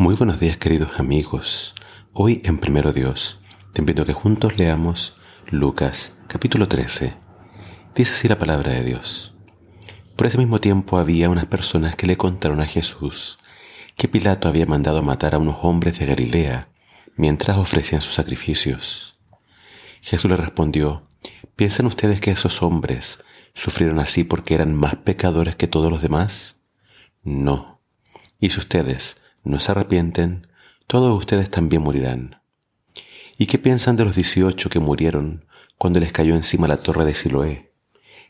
Muy buenos días queridos amigos. Hoy en Primero Dios te invito a que juntos leamos Lucas capítulo 13. Dice así la palabra de Dios. Por ese mismo tiempo había unas personas que le contaron a Jesús que Pilato había mandado matar a unos hombres de Galilea mientras ofrecían sus sacrificios. Jesús le respondió, ¿piensan ustedes que esos hombres sufrieron así porque eran más pecadores que todos los demás? No. Y si ustedes no se arrepienten, todos ustedes también morirán. ¿Y qué piensan de los dieciocho que murieron cuando les cayó encima la torre de Siloé?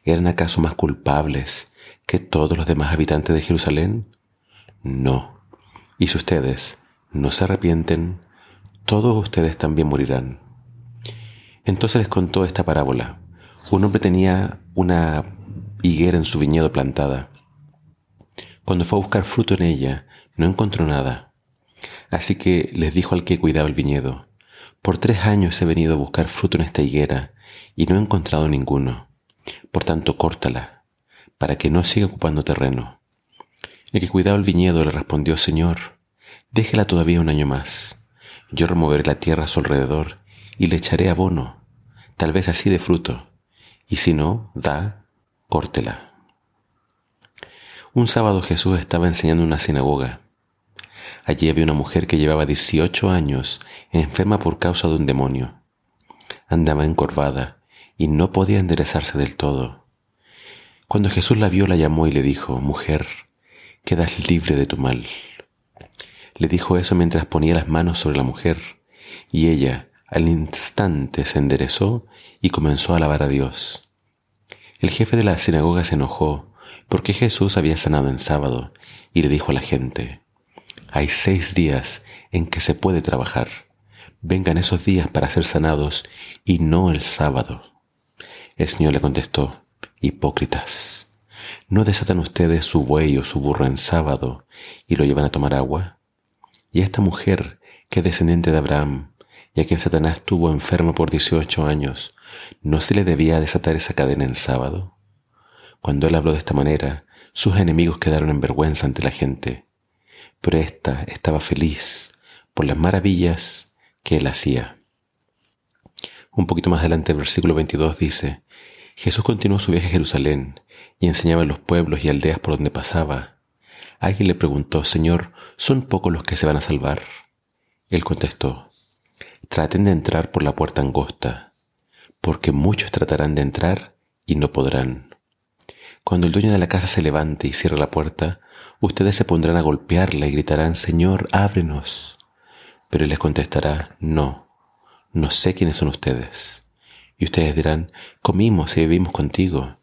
¿Eran acaso más culpables que todos los demás habitantes de Jerusalén? No. Y si ustedes no se arrepienten, todos ustedes también morirán. Entonces les contó esta parábola. Un hombre tenía una higuera en su viñedo plantada. Cuando fue a buscar fruto en ella, no encontró nada. Así que les dijo al que cuidaba el viñedo, por tres años he venido a buscar fruto en esta higuera y no he encontrado ninguno. Por tanto, córtala, para que no siga ocupando terreno. El que cuidaba el viñedo le respondió, Señor, déjela todavía un año más. Yo removeré la tierra a su alrededor y le echaré abono, tal vez así de fruto, y si no, da, córtela. Un sábado Jesús estaba enseñando en una sinagoga Allí había una mujer que llevaba 18 años enferma por causa de un demonio. Andaba encorvada y no podía enderezarse del todo. Cuando Jesús la vio, la llamó y le dijo, Mujer, quedas libre de tu mal. Le dijo eso mientras ponía las manos sobre la mujer, y ella al instante se enderezó y comenzó a alabar a Dios. El jefe de la sinagoga se enojó porque Jesús había sanado en sábado y le dijo a la gente, hay seis días en que se puede trabajar. Vengan esos días para ser sanados y no el sábado. El Señor le contestó, Hipócritas, ¿no desatan ustedes su buey o su burro en sábado y lo llevan a tomar agua? Y esta mujer, que es descendiente de Abraham, y a quien Satanás tuvo enfermo por dieciocho años, ¿no se le debía desatar esa cadena en sábado? Cuando él habló de esta manera, sus enemigos quedaron en vergüenza ante la gente pero ésta estaba feliz por las maravillas que él hacía. Un poquito más adelante, el versículo 22 dice, Jesús continuó su viaje a Jerusalén y enseñaba en los pueblos y aldeas por donde pasaba. Alguien le preguntó, Señor, ¿son pocos los que se van a salvar? Él contestó, traten de entrar por la puerta angosta, porque muchos tratarán de entrar y no podrán. Cuando el dueño de la casa se levante y cierre la puerta, ustedes se pondrán a golpearla y gritarán, Señor, ábrenos. Pero él les contestará, no, no sé quiénes son ustedes. Y ustedes dirán, comimos y vivimos contigo,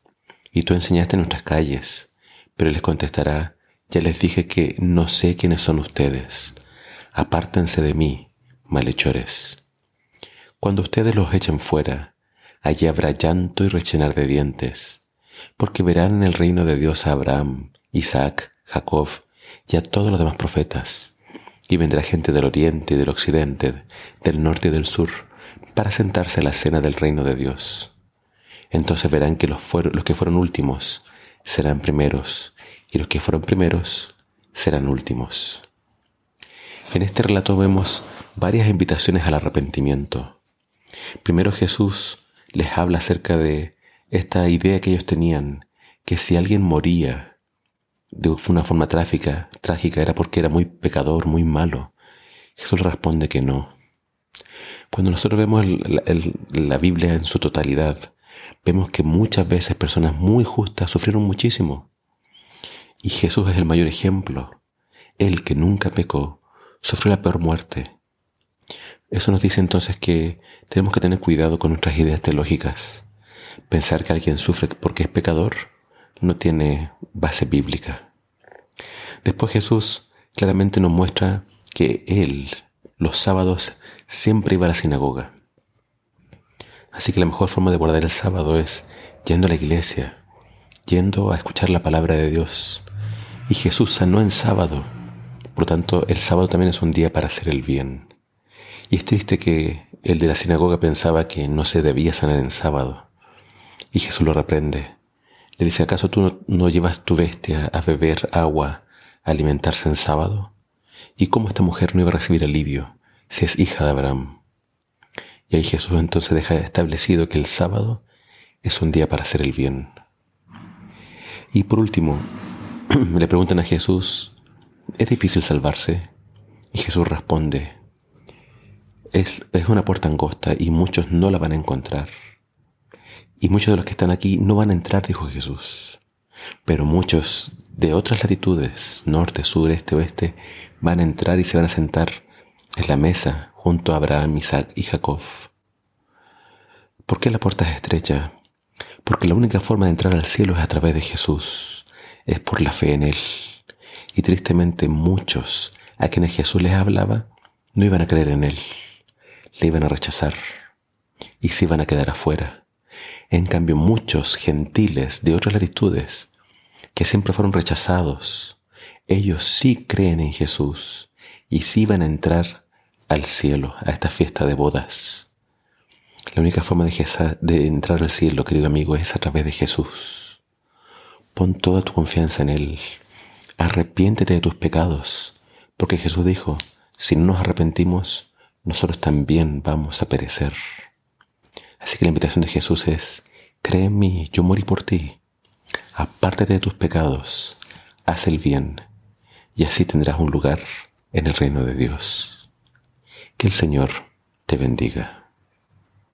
y tú enseñaste en nuestras calles. Pero él les contestará, ya les dije que no sé quiénes son ustedes. Apártense de mí, malhechores. Cuando ustedes los echen fuera, allí habrá llanto y rechenar de dientes, porque verán en el reino de Dios a Abraham, Isaac, Jacob y a todos los demás profetas. Y vendrá gente del oriente y del occidente, del norte y del sur, para sentarse a la cena del reino de Dios. Entonces verán que los, los que fueron últimos serán primeros, y los que fueron primeros serán últimos. En este relato vemos varias invitaciones al arrepentimiento. Primero Jesús les habla acerca de esta idea que ellos tenían, que si alguien moría de una forma trágica, trágica era porque era muy pecador, muy malo. Jesús responde que no. Cuando nosotros vemos la Biblia en su totalidad, vemos que muchas veces personas muy justas sufrieron muchísimo. Y Jesús es el mayor ejemplo. Él que nunca pecó, sufrió la peor muerte. Eso nos dice entonces que tenemos que tener cuidado con nuestras ideas teológicas. Pensar que alguien sufre porque es pecador no tiene base bíblica. Después Jesús claramente nos muestra que Él los sábados siempre iba a la sinagoga. Así que la mejor forma de guardar el sábado es yendo a la iglesia, yendo a escuchar la palabra de Dios. Y Jesús sanó en sábado. Por lo tanto, el sábado también es un día para hacer el bien. Y es triste que el de la sinagoga pensaba que no se debía sanar en sábado. Y Jesús lo reprende. Le dice, ¿acaso tú no, llevas tu bestia a beber agua, a alimentarse en sábado? ¿Y cómo esta mujer no iba a recibir alivio si es hija de Abraham? Y ahí Jesús entonces deja establecido que el sábado es un día para hacer el bien. Y por último, le preguntan a Jesús, ¿es difícil salvarse? Y Jesús responde, es, es, una puerta angosta y muchos no la van a encontrar. Y muchos de los que están aquí no van a entrar, dijo Jesús. Pero muchos de otras latitudes, norte, sur, este, oeste, van a entrar y se van a sentar en la mesa junto a Abraham, Isaac y Jacob. ¿Por qué la puerta es estrecha? Porque la única forma de entrar al cielo es a través de Jesús, es por la fe en Él. Y tristemente muchos a quienes Jesús les hablaba no iban a creer en Él, le iban a rechazar y se iban a quedar afuera. En cambio, muchos gentiles de otras latitudes que siempre fueron rechazados, ellos sí creen en Jesús y sí van a entrar al cielo, a esta fiesta de bodas. La única forma de, entrar al cielo, querido amigo, es a través de Jesús. Pon toda tu confianza en Él. Arrepiéntete de tus pecados, porque Jesús dijo, si no nos arrepentimos, nosotros también vamos a perecer. Así que la invitación de Jesús es, cree en mí, yo morí por ti. Apártate de tus pecados, haz el bien, y así tendrás un lugar en el reino de Dios. Que el Señor te bendiga.